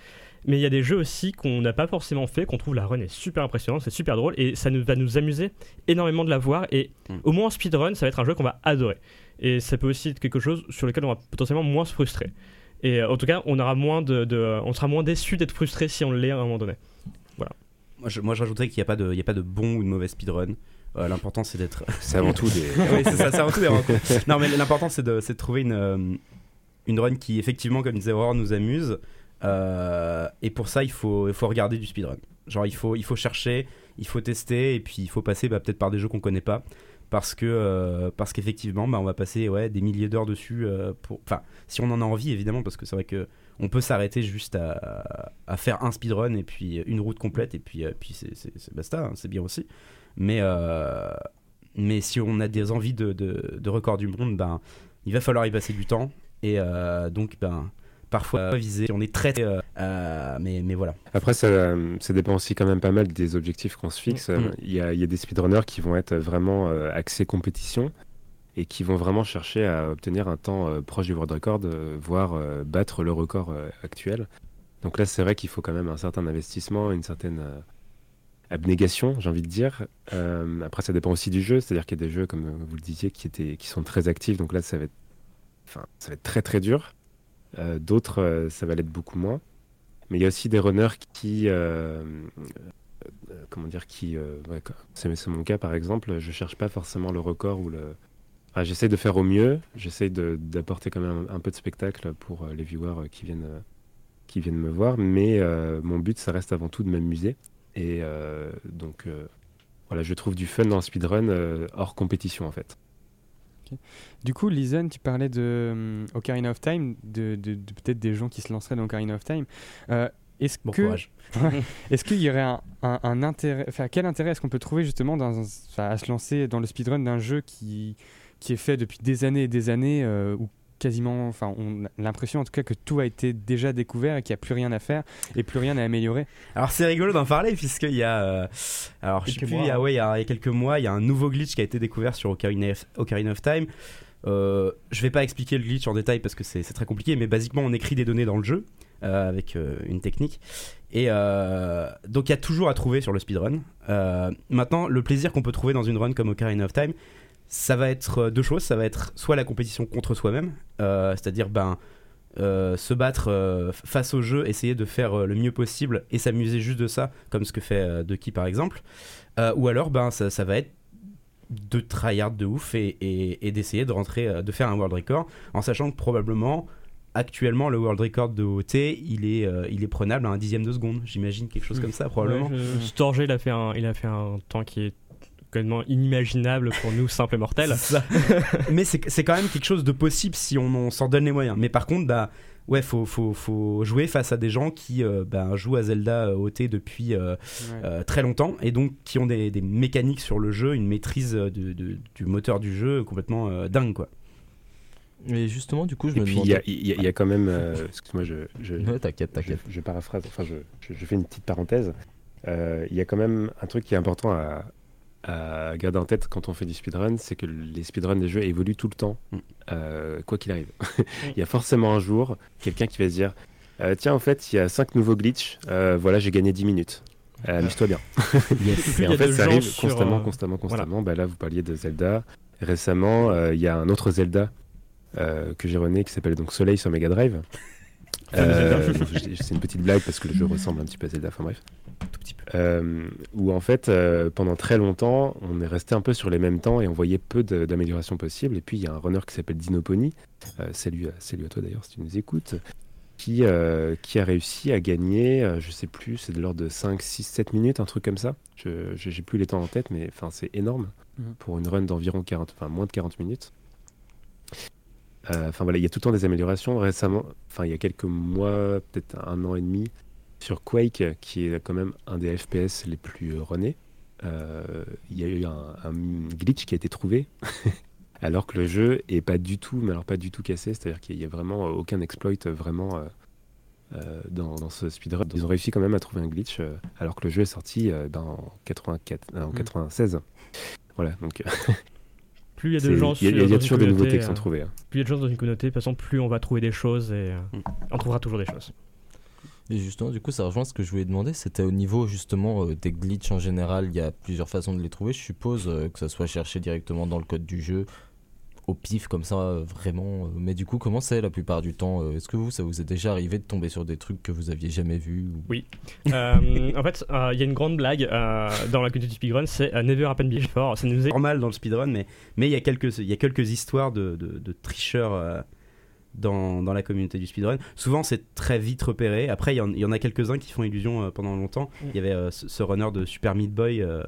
E: mais il y a des jeux aussi qu'on n'a pas forcément fait qu'on trouve la run est super impressionnante c'est super drôle et ça nous, va nous amuser énormément de la voir et
D: Mm.
E: au moins en speedrun ça va être un jeu qu'on va adorer. Et ça peut aussi être quelque chose sur lequel on va potentiellement moins se frustrer. Et euh, en tout cas on aura moins de, de- on sera moins déçu d'être frustré si on l'est à un moment donné.
D: Moi je, moi, je rajouterais qu'il n'y a pas de il y a pas de bon ou de mauvais speedrun. Euh, l'important c'est d'être (laughs)
C: C'est avant tout des... (laughs)
D: oui c'est ça c'est avant tout des rencontres. Non mais l'important c'est de, c'est de trouver une euh, une run qui effectivement comme disait Aurore nous amuse Euh, et pour ça il faut il faut regarder du speedrun. Genre il faut il faut chercher il faut tester et puis il faut passer bah, peut-être par des jeux qu'on connaît pas. Parce que euh, qu'effectivement bah, on va passer ouais des milliers d'heures dessus euh, enfin si on en a envie évidemment parce que c'est vrai que on peut s'arrêter juste à, à faire un speedrun et puis une route complète et puis puis c'est basta hein, c'est bien aussi. Mais mais si on a des envies de, de, record du monde ben il va falloir y passer du temps. Et donc ben parfois viser on est très euh, euh, mais mais voilà
C: Après, ça, ça dépend aussi quand même pas mal des objectifs qu'on se fixe.
D: Mm.
C: Il y, a, il y a des speedrunners qui vont être vraiment euh, axés compétition et qui vont vraiment chercher à obtenir un temps euh, proche du world record, euh, voire euh, battre le record actuel. Donc là, c'est vrai qu'il faut quand même un certain investissement, une certaine abnégation, j'ai envie de dire. Après, ça dépend aussi du jeu, c'est-à-dire qu'il y a des jeux, comme vous le disiez, qui, étaient, qui sont très actifs. Donc là, ça va être, enfin, ça va être très très dur. Euh, D'autres, euh, ça va l'être beaucoup moins. Mais il y a aussi des runners qui, euh, comment dire, qui, ouais, c'est mon cas par exemple, je cherche pas forcément le record ou le. Enfin, j'essaie de faire au mieux, j'essaie d'apporter quand même un, un peu de spectacle pour les viewers qui viennent, qui viennent me voir, mais mon but, ça reste avant tout de m'amuser. Et donc, voilà, je trouve du fun dans le speedrun hors compétition en fait.
A: Du coup, Lisanne, tu parlais de hum, Ocarina of Time, de, de- de peut-être des gens qui se lanceraient dans Ocarina of Time. Euh, est-ce
D: Bon
A: que
D: courage. (laughs)
A: est-ce qu'il y aurait un, un- un intérêt, enfin quel intérêt est-ce qu'on peut trouver justement dans à se lancer dans le speedrun d'un jeu qui qui est fait depuis des années et des années euh, où quasiment, enfin on a l'impression en tout cas que tout a été déjà découvert et qu'il n'y a plus rien à faire et plus rien à améliorer.
D: Alors c'est rigolo d'en parler puisqu'il y a, euh, alors je sais plus,
E: mois,
D: il y a, ouais, il y a, il y a quelques mois, il y a un nouveau glitch qui a été découvert sur Ocarina of, Ocarina of Time. Euh, je vais pas expliquer le glitch en détail parce que c'est c'est très compliqué, mais basiquement on écrit des données dans le jeu euh, avec euh, une technique. Et euh, donc il y a toujours à trouver sur le speedrun. Euh, maintenant, le plaisir qu'on peut trouver dans une run comme Ocarina of Time, ça va être euh, deux choses. Ça va être soit la compétition contre soi-même, euh, c'est-à-dire ben euh, se battre euh, face au jeu, essayer de faire euh, le mieux possible et s'amuser juste de ça, comme ce que fait euh, Ducky par exemple. Euh, ou alors, ben, ça, ça va être de tryhard de ouf et, et- et d'essayer de rentrer, euh, de faire un world record, en sachant que probablement, actuellement, le world record de OT, il est, euh, il est prenable à un dixième de seconde. J'imagine quelque chose comme ça, probablement.
E: Ouais, je- Storge, il a fait un, il a fait un temps qui est complètement inimaginable pour nous simples mortels. (laughs)
D: Mais c'est c'est quand même quelque chose de possible si on, on s'en donne les moyens. Mais par contre, bah, ouais, faut, faut, faut jouer face à des gens qui euh, bah, jouent à Zelda euh, OT depuis euh, euh, très longtemps et donc qui ont des, des mécaniques sur le jeu, une maîtrise euh, de- de- du moteur du jeu complètement euh, dingue, quoi.
F: Mais justement, du coup, je
C: Et
F: me
C: puis il y a,
F: demandais.
C: il y a- il y a quand même, euh, excuse-moi, je, je,
F: Ouais, t'inquiète,
C: je,
F: t'inquiète.
C: je paraphrase, enfin je, je- je fais une petite parenthèse. Euh, Il y a quand même un truc qui est important à, à garder en tête quand on fait du speedrun, c'est que les speedruns des jeux évoluent tout le temps,
D: Mm.
C: euh, quoi qu'il arrive. (laughs) Il y a forcément un jour quelqu'un qui va se dire euh, Tiens, en fait, il y a 5 nouveaux glitches, euh, voilà, j'ai gagné 10 minutes. Euh, Amuse-toi bien. (laughs)
E: Plus
C: Et en fait, ça arrive
E: sur,
C: constamment,
E: euh,
C: constamment, constamment. Bah, là, vous parliez de Zelda. Récemment, euh, il y a un autre Zelda euh, que j'ai rené qui s'appelle donc Soleil sur Mega Drive. Euh, c'est une petite blague parce que le jeu ressemble un petit peu à Zelda, enfin bref.
D: Tout petit peu.
C: Euh, où en fait, euh, pendant très longtemps, on est resté un peu sur les mêmes temps et on voyait peu d'améliorations possibles. Et puis, il y a un runner qui s'appelle Dinopony, salut, à- salut à toi d'ailleurs si tu nous écoutes, qui, qui a réussi à gagner, je sais plus, c'est de l'ordre de 5, 6, 7 minutes, un truc comme ça. Je j'ai plus les temps en tête, mais enfin, c'est énorme
A: Mhm.
C: pour une run d'environ 40, enfin moins de 40 minutes. Euh, Enfin voilà, il y a tout le temps des améliorations. Récemment, enfin il y a quelques mois, peut-être un an et demi, sur Quake, qui est quand même un des FPS les plus euh, runnés, euh, il y a eu un, un glitch qui a été trouvé, (laughs) alors que le jeu est pas du tout, mais alors pas du tout cassé, c'est-à-dire qu'il y a vraiment aucun exploit vraiment euh, dans, dans ce speedrun. Ils ont réussi quand même à trouver un glitch, euh, alors que le jeu est sorti euh, ben, en, 84, euh, en
A: Mm.
C: 96. Voilà, donc (laughs)
E: Plus il y a de gens
C: il y a, il y a
E: sur- dans une
C: toujours des nouveautés
E: communauté,
C: qui sont trouvées. hein.
E: Plus il y a de gens dans une communauté, de toute façon, plus on va trouver des choses et euh,
D: Mm.
E: on trouvera toujours des choses.
F: Et justement, du coup, ça rejoint ce que je voulais demander. C'était au niveau justement euh, des glitches en général. Il y a plusieurs façons de les trouver. Je suppose euh, que ça soit cherché directement dans le code du jeu, au pif comme ça, euh, vraiment. euh, Mais du coup, comment c'est la plupart du temps euh, Est-ce que vous, ça vous est déjà arrivé de tomber sur des trucs que vous aviez jamais vus ou-
E: Euh, (laughs) en fait, euh, il y a une grande blague euh, dans la communauté du speedrun, c'est euh, Never Happen Before. Ça nous est
D: normal dans le speedrun, mais mais il y a quelques il y a quelques histoires de, de, de tricheurs euh, dans, dans la communauté du speedrun. Souvent, c'est très vite repéré. Après, il y en, il y en a quelques-uns qui font illusion euh, pendant longtemps. Il y avait euh, ce, ce runner de Super Meat Boy euh,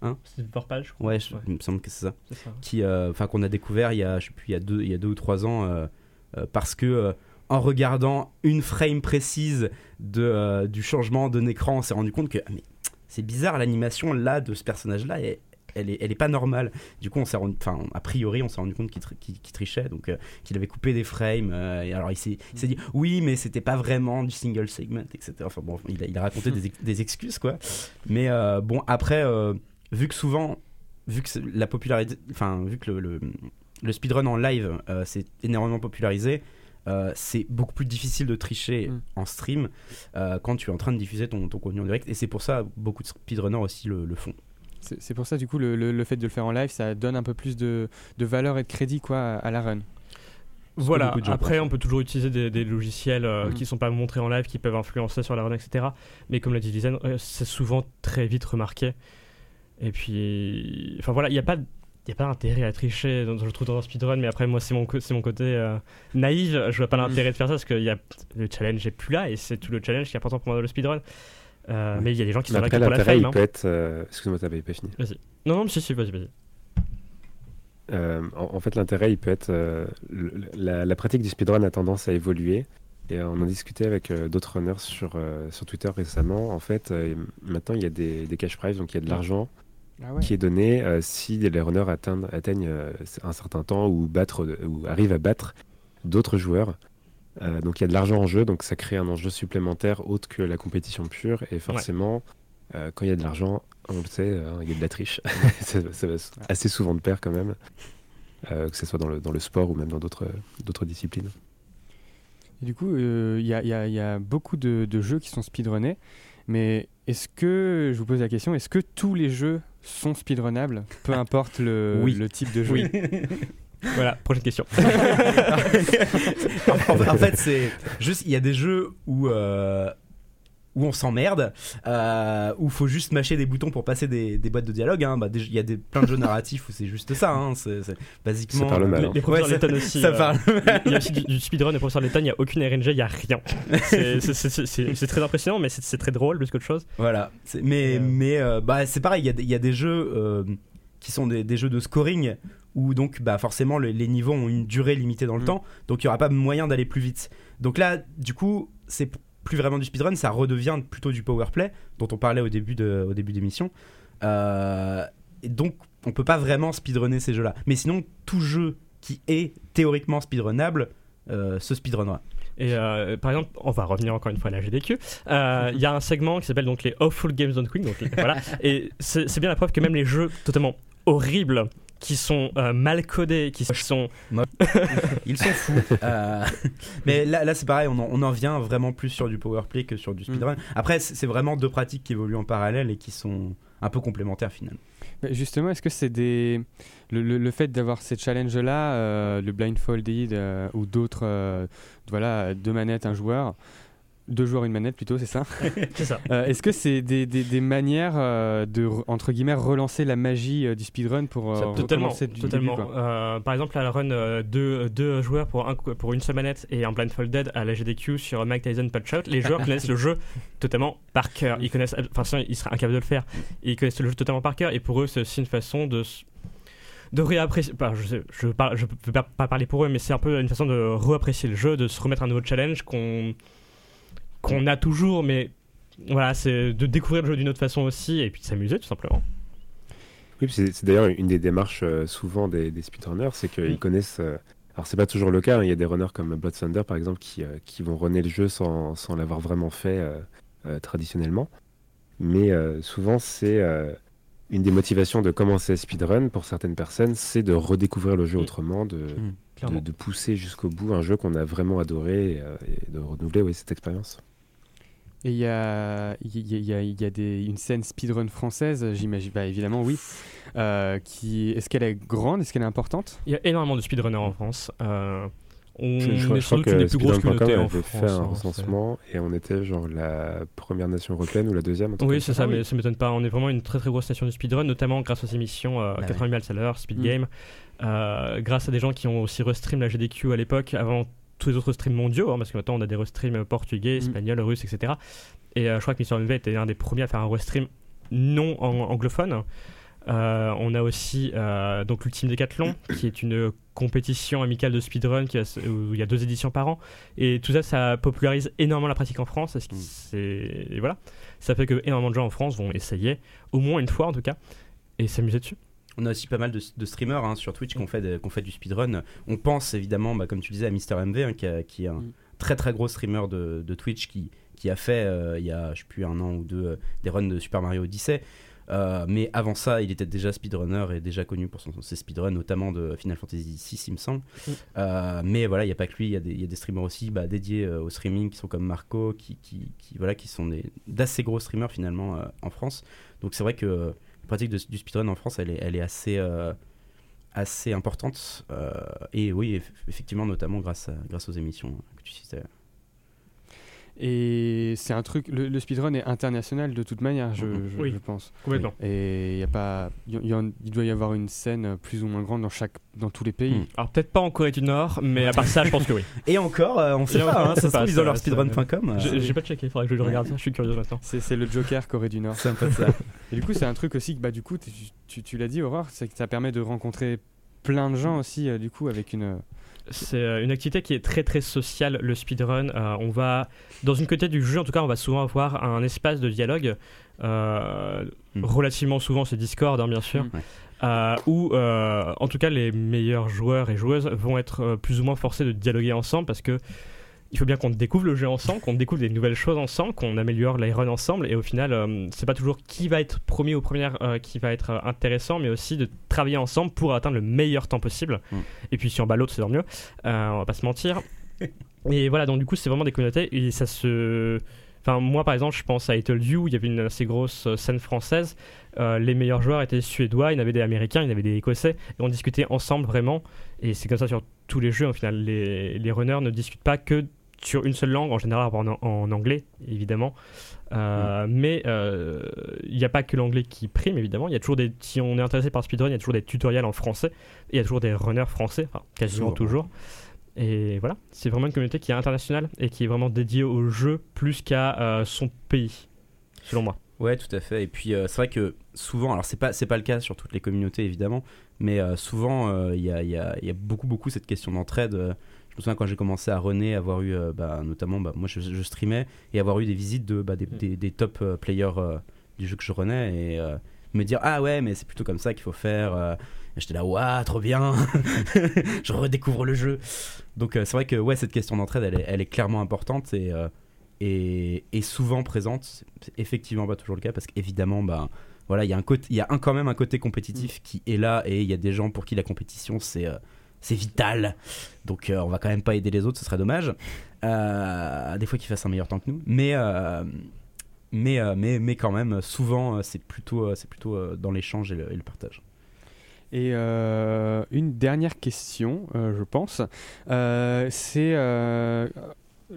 D: qui euh,
E: C'est Vorpal, je crois.
D: ouais, je-
E: Ouais.
D: il me semble que c'est ça. Qui euh, enfin qu'on a découvert il y a je sais plus il y a deux il y a deux ou trois ans euh, euh, parce que en regardant une frame précise de du changement d'un écran on s'est rendu compte que ah, mais c'est bizarre l'animation là de ce personnage là elle, elle est elle est pas normale du coup on s'est rendu enfin a priori on s'est rendu compte qu'il tri- qu'il- qu'il trichait donc qu'il avait coupé des frames et alors il s'est il s'est dit oui mais c'était pas vraiment du single segment etc enfin bon il a, il a raconté (laughs) des, des excuses quoi mais bon après vu que souvent vu que la popularité enfin vu que le, le, le speedrun en live euh, c'est énormément popularisé euh, c'est beaucoup plus difficile de tricher
A: Mm.
D: en stream euh, quand tu es en train de diffuser ton, ton contenu en direct et c'est pour ça beaucoup de speedrunners aussi le, le font
A: C'est pour ça, du coup, le, le- le fait de le faire en live, ça donne un peu plus de, de valeur et de crédit quoi, à, à la run.
E: Voilà, après on peut toujours utiliser des, des logiciels euh,
A: Mhm.
E: qui sont pas montrés en live, qui peuvent influencer sur la run, etc. Mais comme l'a dit Lisanne, euh, c'est souvent très vite remarqué. Et puis, enfin voilà, il n'y a pas il y a pas d'intérêt à tricher, dans- je trouve, dans un speedrun, mais après, moi, c'est mon, c'est mon côté euh, naïf. Je vois pas
A: Mhm.
E: l'intérêt de faire ça parce que y a, le challenge est plus là et c'est tout le challenge qui est important pour moi dans le speedrun. Euh, Mais il y a des gens qui
C: Mais
E: sont là
C: après,
E: que pour la
C: l'intérêt,
E: fame.
C: il
E: hein.
C: peut être. euh, Excuse-moi, t'avais pas fini.
E: Non, non, mais si, si, vas-y, vas-y.
C: Euh, en, en fait, l'intérêt, il peut être. euh, le- la, la pratique du speedrun a tendance à évoluer. Et on en discutait avec euh, d'autres runners sur, sur Twitter récemment. En fait, maintenant, il y a des, des cash prizes, donc il y a de l'argent
A: Ah ouais.
C: qui est donné euh, si les runners atteignent, atteignent euh, un certain temps ou, battre, ou arrivent à battre d'autres joueurs. Euh, donc il y a de l'argent en jeu, donc ça crée un enjeu supplémentaire autre que la compétition pure. Et forcément, euh, quand il y a de l'argent, on le sait, hein, il y a de la triche. (laughs) ça, ça va assez souvent de pair quand même, euh, que ce soit dans le, dans le sport ou même dans d'autres disciplines.
A: Et du coup, euh, y, y il y a beaucoup de, de jeux qui sont speedrunnés, mais est-ce que, je vous pose la question, est-ce que tous les jeux sont speedrunnables, peu (laughs) importe le,
D: Oui.
A: le type de jeu
E: Oui. (laughs) Voilà, prochaine question.
D: en, (laughs) en fait, c'est juste, il y a des jeux où, euh, où on s'emmerde, euh, où faut juste mâcher des boutons pour passer des, des boîtes de dialogue. hein. Bah, Il y a des, plein de jeux narratifs où c'est juste ça. hein. C'est basiquement.
C: Ça parle mal.
E: Les,
C: hein.
E: les professeurs
D: Ouais,
E: Letton aussi.
D: ça
E: euh,
D: parle.
E: Il y a aussi du, du speedrun des professeurs Letton, il n'y a aucune RNG, il n'y a rien. (laughs) C'est- très impressionnant, mais c'est très drôle plus qu'autre chose.
D: Voilà. C'est- Mais,
E: Euh.
D: mais euh, bah, c'est pareil, il y a des- il y, a des jeux euh, qui sont des, des jeux de scoring où donc bah, forcément le- les niveaux ont une durée limitée dans le
A: Mm.
D: temps, donc il n'y aura pas moyen d'aller plus vite. Donc là, du coup, c'est plus vraiment du speedrun, ça redevient plutôt du powerplay dont on parlait au début de, au début d'émission. Euh, et donc on peut pas vraiment speedrunner ces jeux-là. Mais sinon, tout jeu qui est théoriquement speedrunnable euh, se speedrunnera.
E: Et euh, par exemple, on va revenir encore une fois à la GDQ. Euh, (laughs) Il y a un segment qui s'appelle donc les Awful Games Quick. Donc, voilà. Et c'est bien la preuve que même les jeux totalement horribles, qui sont euh, mal codés, qui sont.
D: Ils sont fous. (laughs) Euh, mais là, là c'est pareil, on en, on en vient vraiment plus sur du powerplay que sur du speedrun. Après, c'est vraiment deux pratiques qui évoluent en parallèle et qui sont un peu complémentaires finalement.
A: Mais Justement, est-ce que c'est des. Le, le- le fait d'avoir ces challenges-là, euh, le blindfolded euh, ou d'autres. euh, voilà, deux manettes, un joueur. Deux joueurs, une manette plutôt, c'est ça (laughs)
E: C'est ça.
A: Euh, Est-ce que c'est des, des- des manières euh, de, re- entre guillemets, relancer la magie euh, du speedrun pour euh,
E: Totalement,
A: du
E: totalement.
A: début,
E: par exemple, la run deux, deux joueurs pour, un, pour une seule manette et un blindfolded à la GDQ sur Mike Tyson Punch Out, les joueurs (laughs) connaissent le jeu totalement par cœur. Ils connaissent, enfin, sinon, ils seraient incapables de le faire. Ils connaissent le jeu totalement par cœur et pour eux, c'est aussi une façon de de réapprécier. Je, sais, je, peux pas, pas parler pour eux, mais c'est un peu une façon de réapprécier le jeu, de se remettre un nouveau challenge qu'on qu'on a toujours, mais voilà, c'est de découvrir le jeu d'une autre façon aussi et puis de s'amuser tout simplement.
C: Oui, c'est c'est d'ailleurs une des démarches euh, souvent des, des speedrunners, c'est qu'ils
E: Mm.
C: connaissent. euh, alors c'est pas toujours le cas, hein, il y a des runners comme Blood Thunder par exemple qui, euh, qui vont runner le jeu sans, sans l'avoir vraiment fait euh, euh, traditionnellement. Mais euh, souvent c'est euh, une des motivations de commencer à speedrun pour certaines personnes, c'est de redécouvrir le jeu
E: Mm.
C: autrement, de, de, pousser jusqu'au bout un jeu qu'on a vraiment adoré et, euh, et de renouveler oui, cette expérience.
A: Et il y a, il y a- il y a- il y a des, une scène speedrun française, j'imagine. Bah, évidemment, oui. Euh, qui, est-ce qu'elle est grande? Est-ce qu'elle est importante?
E: Il y a énormément de speedrunners en France. Euh, on
C: Je, je crois-
E: est
C: je
E: sans doute une
C: que
E: des plus grosses
C: speedrun.com
E: communautés en France.
C: fait un
E: hein,
C: recensement et on était genre la première nation européenne ou la deuxième. truc
E: Oui, c'est ça,
A: Ah oui.
E: mais ça m'étonne pas. On est vraiment une très très grosse nation de speedrun, notamment grâce aux émissions euh,
D: Bah
E: 80 miles à l'heure, Speed
A: Mm.
E: Game, euh, grâce à des gens qui ont aussi restream la GDQ à l'époque, avant tous les autres streams mondiaux, hein, parce que maintenant on a des restreams portugais,
A: Mm.
E: espagnols, russes, etc. Et euh, je crois que Mister MV était un des premiers à faire un restream non anglophone. Euh, on a aussi euh, donc l'Ultime Décathlon, qui est une compétition amicale de speedrun qui a- où il y a deux éditions par an. Et tout ça, ça popularise énormément la pratique en France. Parce que
A: Mm.
E: et voilà, ça fait que énormément de gens en France vont essayer, au moins une fois en tout cas, et s'amuser dessus.
D: On a aussi pas mal de, de streamers hein, sur Twitch qui ont fait, de- ont fait du speedrun. On pense évidemment, bah, comme tu disais, à Mister MV, hein, qui, a- qui est un
A: Mm.
D: très très gros streamer de, de Twitch qui, qui a fait, euh, il y a je sais plus un an ou deux, euh, des runs de Super Mario Odyssey. Euh, mais avant ça, il était déjà speedrunner et déjà connu pour son, ses speedruns, notamment de Final Fantasy VI, il me semble.
E: Mm.
D: Euh, mais voilà, il n'y a pas que lui, il y, a des- il y a des streamers aussi bah, dédiés euh, au streaming qui sont comme Marco, qui, qui, qui, voilà, qui sont des- d'assez gros streamers finalement en France. Donc c'est vrai que pratique de- du speedrun en France, elle est, euh, assez importante. euh, et oui, eff- effectivement, notamment grâce, grâce aux émissions que tu citais.
A: Et c'est un truc. Le, le speedrun est international de toute manière, je,
D: Mhm.
A: je-
E: Oui.
A: je pense.
E: Complètement.
A: Et il y a pas, il y en- il doit y avoir une scène plus ou moins grande dans chaque, dans tous les pays.
D: Mm.
E: Alors peut-être pas en Corée du Nord, mais à part ça, je pense que oui. (laughs)
D: Et encore, euh, on sait pas, hein, ça se trouve, ils ont leur speedrun.com. euh,
E: J'ai pas checké, il faudrait que je le regarde. Je suis curieux maintenant.
A: C'est, c'est le Joker Corée du Nord.
D: C'est un peu ça. (laughs)
A: Et du coup, c'est un truc aussi que, bah, du coup, tu, tu- tu l'as dit, Aurore, c'est que ça permet de rencontrer plein de gens aussi, euh, du coup, avec une.
E: C'est euh, une activité qui est très très sociale, le speedrun. Euh, on va, dans une côté du jeu, en tout cas, on va souvent avoir un espace de dialogue. euh,
D: Mm.
E: Relativement souvent, c'est Discord, hein, bien sûr. Euh, où, en tout cas, les meilleurs joueurs et joueuses vont être plus ou moins forcés de dialoguer ensemble parce que il faut bien qu'on découvre le jeu ensemble, qu'on découvre des nouvelles choses ensemble, qu'on améliore les runs ensemble. Et au final, euh, c'est pas toujours qui va être premier ou première euh, qui va être euh, intéressant, mais aussi de travailler ensemble pour atteindre le meilleur temps possible.
D: Mm.
E: Et puis si on bat l'autre, c'est mieux. Euh, on va pas se mentir. (laughs) et voilà, donc du coup, c'est vraiment des communautés et ça se. Enfin, moi par exemple, je pense à I Told You, où il y avait une assez grosse scène française. Euh, les meilleurs joueurs étaient suédois, il y en avait des américains, il y en avait des écossais, et on discutait ensemble vraiment. Et c'est comme ça sur tous les jeux, au final. Les, les runners ne discutent pas que sur une seule langue, en général en, en anglais, évidemment. Euh, Mais euh, il n'y a pas que l'anglais qui prime, évidemment. Il y a toujours des, si on est intéressé par speedrun, il y a toujours des tutoriels en français. Et il y a toujours des runners français, enfin, quasiment toujours. Et voilà, c'est vraiment une communauté qui est internationale et qui est vraiment dédiée au jeu plus qu'à euh, son pays, selon moi.
D: Ouais, tout à fait. Et puis euh, c'est vrai que souvent, alors c'est pas c'est pas le cas sur toutes les communautés évidemment, mais euh, souvent euh, il y, a, il y, a, il y a beaucoup beaucoup cette question d'entraide. Euh, Je me souviens quand j'ai commencé à runner, avoir eu euh, bah, notamment, bah, moi je, je streamais et avoir eu des visites de bah, des, des, des top euh, players euh, du jeu que je runnais et euh, me dire ah ouais mais c'est plutôt comme ça qu'il faut faire. euh. J'étais là waouh trop bien, (laughs) je redécouvre le jeu. Donc euh, c'est vrai que ouais cette question d'entraide elle est, elle est clairement importante et et, et souvent présente. C'est- effectivement pas toujours le cas parce qu'évidemment, bah, voilà, il y a, un côté, il y a un, quand même un côté compétitif qui est là et il y a des gens pour qui la compétition c'est euh, c'est vital. Donc euh, on va quand même pas aider les autres, ce serait dommage. Euh, des fois qu'ils fassent un meilleur temps que nous, mais euh, mais, mais mais quand même souvent c'est plutôt c'est plutôt dans l'échange et le, et le partage.
A: Et euh, une dernière question, euh, je pense. Euh, c'est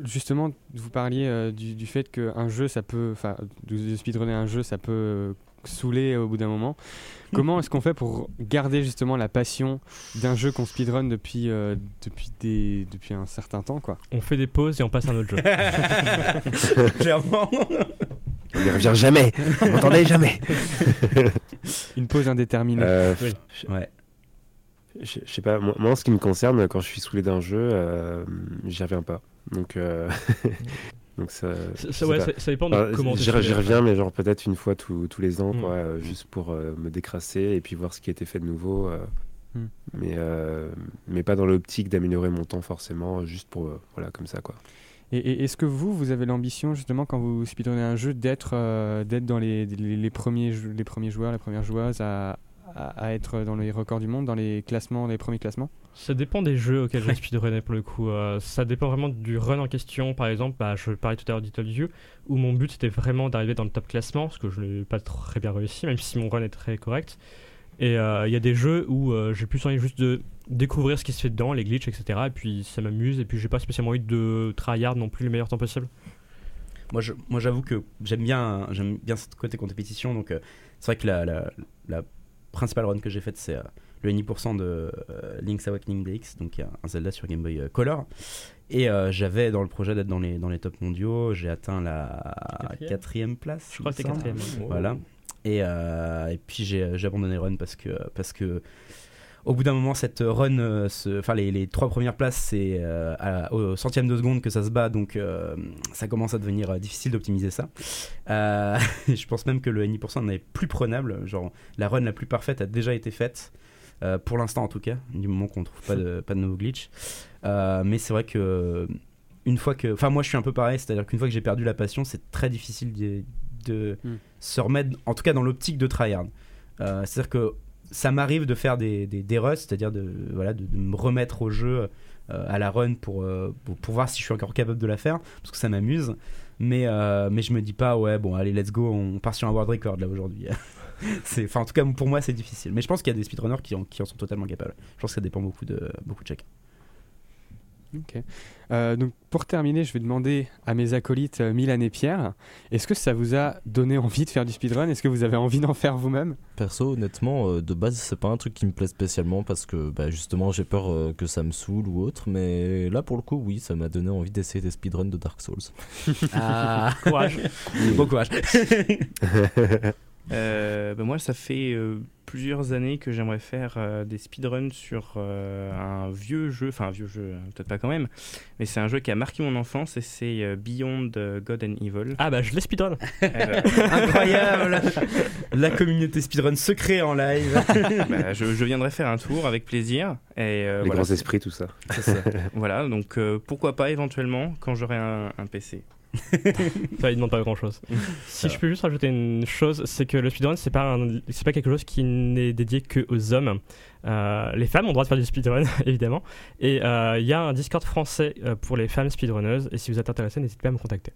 A: justement, vous parliez euh, du, du fait qu'un jeu, ça peut. Enfin, de, speedrunner un jeu, ça peut euh, saouler au bout d'un moment. Comment est-ce qu'on fait pour garder justement la passion d'un jeu qu'on speedrun depuis, euh, depuis, des, depuis un certain temps quoi?
E: On fait des pauses et on passe à un autre jeu. (laughs)
D: Clairement.
C: On n'y revient jamais. Vous m'entendez jamais. (laughs)
A: Une pause indéterminée.
C: Euh,
E: Oui.
D: Ouais.
C: Je je sais pas, moi, moi, en ce qui me concerne, quand je suis saoulé d'un jeu, euh, j'y reviens pas. Donc, euh, (laughs) donc ça,
E: Ça- ouais, ça, ça dépend de
C: Enfin,
E: comment
C: j'y reviens, mais genre peut-être une fois tous tous les ans,
E: Mm.
C: quoi, euh, juste pour euh, me décrasser et puis voir ce qui a été fait de nouveau. euh,
A: Mm.
C: mais, euh, mais pas dans l'optique d'améliorer mon temps forcément, juste pour, euh, voilà, comme ça, quoi.
A: Et, et est-ce que vous, vous avez l'ambition justement quand vous speedrunnez un jeu d'être euh, d'être dans les, les, les premiers les premiers joueurs, les premières joueuses à, à, à être dans les records du monde, dans les classements, les premiers classements?
E: Ça dépend des jeux auxquels je speedrunner pour le coup. Euh, ça dépend vraiment du run en question. Par exemple, bah, je parlais tout à l'heure d'Ittle You, où mon but c'était vraiment d'arriver dans le top classement, ce que je n'ai pas très bien réussi, même si mon run est très correct. Et euh, il y a des jeux où euh, j'ai plus envie juste de découvrir ce qui se fait dedans, les glitches, etc. Et puis ça m'amuse, et puis j'ai pas spécialement envie de tryhard non plus le meilleur temps possible.
D: Moi, je, moi, j'avoue que j'aime bien, j'aime bien ce côté compétition. Donc, c'est vrai que la, la, la principale run que j'ai faite, c'est le 10% de euh, Link's Awakening DX, donc un Zelda sur Game Boy euh, Color. Et euh, j'avais dans le projet d'être dans les, dans les tops mondiaux. J'ai atteint la
E: Quatrième
D: quatrième place.
E: Je crois que c'est quatrième.
D: Voilà. Et, euh, et puis j'ai abandonné run parce que parce que au bout d'un moment cette run, enfin les, les trois premières places c'est euh, au centième de seconde que ça se bat donc euh, ça commence à devenir euh, difficile d'optimiser ça. (laughs) Je pense même que le NI% n'est plus prenable. Genre la run la plus parfaite a déjà été faite. Euh, pour l'instant en tout cas, du moment qu'on trouve pas de, (laughs) pas de nouveaux glitch. Euh, mais c'est vrai que une fois que, enfin moi je suis un peu pareil, c'est-à-dire qu'une fois que j'ai perdu la passion, c'est très difficile de, de
A: Hmm.
D: se remettre, en tout cas dans l'optique de tryhard. Euh, c'est-à-dire que ça m'arrive de faire des, des, des rusts, c'est-à-dire de, voilà, de, de me remettre au jeu euh, à la run pour, euh, pour, pour voir si je suis encore capable de la faire, parce que ça m'amuse. Mais, euh, mais je me dis pas, ouais, bon, allez, let's go, on part sur un world record là aujourd'hui. (laughs) (laughs) C'est- Enfin, en tout cas, pour moi, c'est difficile. Mais je pense qu'il y a des speedrunners qui en, qui en sont totalement capables. Je pense que ça dépend beaucoup de, beaucoup de chacun.
A: Ok. Euh, donc pour terminer, je vais demander à mes acolytes euh, Milan et Pierre, est-ce que ça vous a donné envie de faire du speedrun? Est-ce que vous avez envie d'en faire vous-même?
F: Perso, honnêtement, euh, de base, c'est pas un truc qui me plaît spécialement parce que bah, justement, j'ai peur euh, que ça me saoule ou autre. Mais là, pour le coup, oui, ça m'a donné envie d'essayer des speedruns de Dark Souls.
D: Ah,
E: Courage. (laughs)
D: bon courage. (laughs)
B: Euh, bah, moi, ça fait euh, plusieurs années que j'aimerais faire euh, des speedruns sur euh, un vieux jeu, enfin un vieux jeu, hein, peut-être pas quand même, mais c'est un jeu qui a marqué mon enfance et c'est euh, Beyond euh, God and Evil.
E: Ah bah je l'ai speedrun.
B: Eh ben, (laughs)
D: Incroyable La communauté speedrun secret en live. (laughs)
B: bah, je, je viendrai faire un tour avec plaisir. Et, euh,
C: Les
B: voilà,
C: grands esprits, tout ça.
B: Voilà, donc euh, pourquoi pas éventuellement quand j'aurai un, un PC. (laughs)
E: Ça, il demande pas grand chose. si je peux juste rajouter une chose, c'est que le speedrun, c'est pas, c'est pas quelque chose qui n'est dédié que aux hommes. Euh, les femmes ont le droit de faire du speedrun, (laughs) évidemment. Et euh, il y a un Discord français euh, pour les femmes speedrunneuses. Et si vous êtes intéressé, n'hésitez pas à me contacter.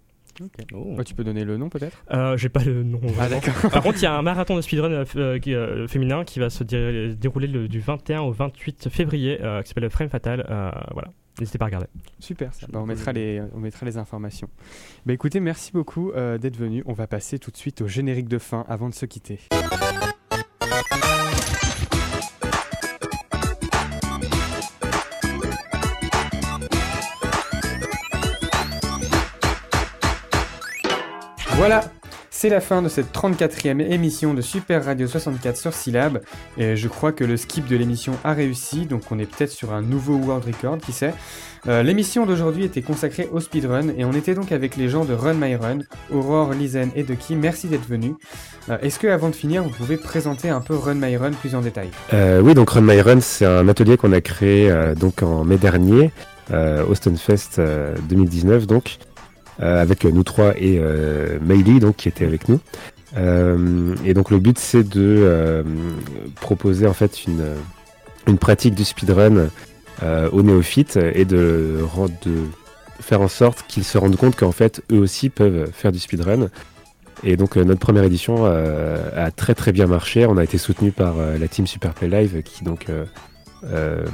B: Oh.
A: Ouais, tu peux donner le nom peut-être?
E: Euh, J'ai pas le nom.
A: Ah.
E: Par contre, il y a un marathon de speedrun euh, euh, euh, féminin qui va se dé- dérouler le- du 21 au 28 février, euh, qui s'appelle le Frame Fatal. Euh, voilà. N'hésitez pas à regarder.
A: Super, ça. Bah, on, mettra les, on mettra les informations. Bah écoutez, merci beaucoup euh, d'être venu. On va passer tout de suite au générique de fin avant de se quitter. Voilà, c'est la fin de cette 34e émission de Super Radio 64 sur Syllab. Et je crois que le skip de l'émission a réussi, donc on est peut-être sur un nouveau world record, qui sait. Euh, L'émission d'aujourd'hui était consacrée au speedrun et on était donc avec les gens de Run My Run, Aurore, Lizen et Ducky. Merci d'être venus. Euh, Est-ce que avant de finir, vous pouvez présenter un peu Run My Run plus en détail?
C: Euh, oui, donc Run My Run, c'est un atelier qu'on a créé donc en mai dernier, au Stonefest euh, 2019, donc, avec nous trois et euh, Meili, donc, qui était avec nous. Euh, et donc le but, c'est de euh, proposer en fait une, une pratique du speedrun euh, aux néophytes et de, faire en sorte qu'ils se rendent compte qu'en fait, eux aussi peuvent faire du speedrun. Et donc euh, notre première édition euh, a très très bien marché. On a été soutenu par euh, la team Superplay Live qui donc euh, euh,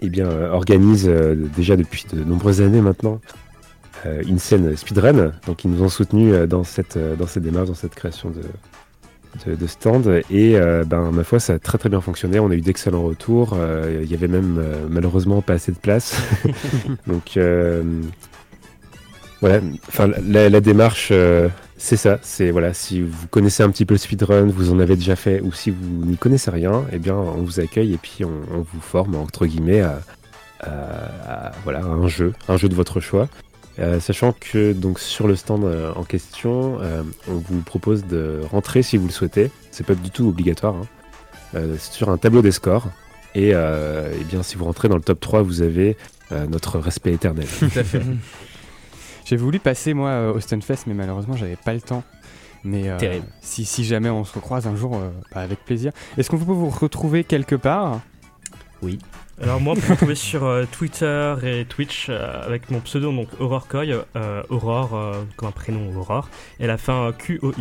C: eh bien, euh, organise euh, déjà depuis de nombreuses années maintenant euh, une scène speedrun. Donc ils nous ont soutenus euh, dans cette euh, dans cette démarche, dans cette création de de, de stand. Et euh, ben ma foi ça a très très bien fonctionné. On a eu d'excellents retours. Euh, il y avait même euh, malheureusement pas assez de place. (laughs) (laughs) Donc euh, voilà. Enfin la, la démarche euh, c'est ça, c'est voilà, si vous connaissez un petit peu le speedrun, vous en avez déjà fait, ou si vous n'y connaissez rien, eh bien on vous accueille et puis on, on vous forme entre guillemets à, à- à, voilà, à un jeu, un jeu de votre choix. Euh, sachant que donc sur le stand euh, en question, euh, on vous propose de rentrer si vous le souhaitez. C'est pas du tout obligatoire. hein. Euh, sur un tableau des scores. Et euh, eh bien si vous rentrez dans le top 3, vous avez euh, notre respect éternel. (laughs)
D: Tout à fait.
A: J'ai voulu passer moi au Stunfest, mais malheureusement j'avais pas le temps. Mais euh,
D: Terrible.
A: Si, si jamais on se recroise un jour, euh, bah, avec plaisir. Est-ce qu'on peut vous retrouver quelque part?
E: Alors moi, vous pouvez me trouver sur euh, Twitter et Twitch euh, avec mon pseudo, donc Aurore Coy, euh, Aurore euh, comme un prénom Aurore, et la fin euh, QOI.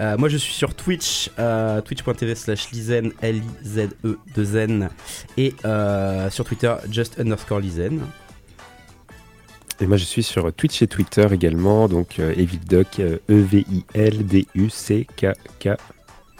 D: Euh, moi je suis sur Twitch, euh, twitch.tv slash lizen, L-I-Z-E 2 N, et euh, sur Twitter just underscore lizen.
C: Et moi, je suis sur Twitch et Twitter également, donc euh, EvilDuck, euh, E-V-I-L-D-U-C-K-K.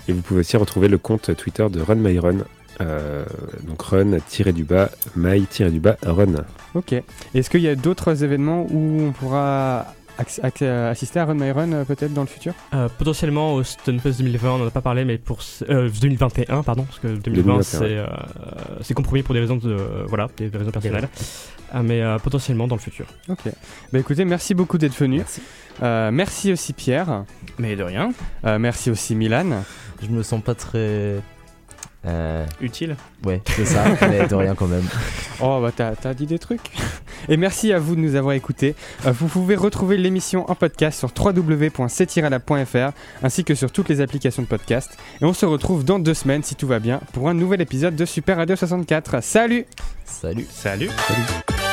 C: Et vous pouvez aussi retrouver le compte Twitter de Run My Run, euh, donc run-du-bas, my-du-bas, run.
A: Ok. Est-ce qu'il y a d'autres événements où on pourra assister à Run My Run euh, peut-être dans le futur?
E: Euh, potentiellement au Stunfest 2020, on n'en a pas parlé, mais pour ce- euh, 2021, pardon, parce que 2020
C: 2021,
E: c'est euh, compromis pour des raisons de euh, voilà, des raisons personnelles, mais euh, potentiellement dans le futur.
A: Ok. Bah écoutez, merci beaucoup d'être venu.
D: Merci.
A: Euh, merci aussi Pierre.
B: Mais de rien,
A: Euh, merci aussi Milan.
F: Je me sens pas très. Euh,
B: utile.
F: ouais, c'est ça, mais de rien quand même. (laughs)
A: Oh bah t'as t'as dit des trucs. Et merci à vous de nous avoir écoutés. Euh, vous pouvez retrouver l'émission en podcast sur www.cetirala.fr ainsi que sur toutes les applications de podcast. Et on se retrouve dans deux semaines si tout va bien pour un nouvel épisode de Super Radio 64. Salut
F: Salut.
B: Salut.
C: Salut.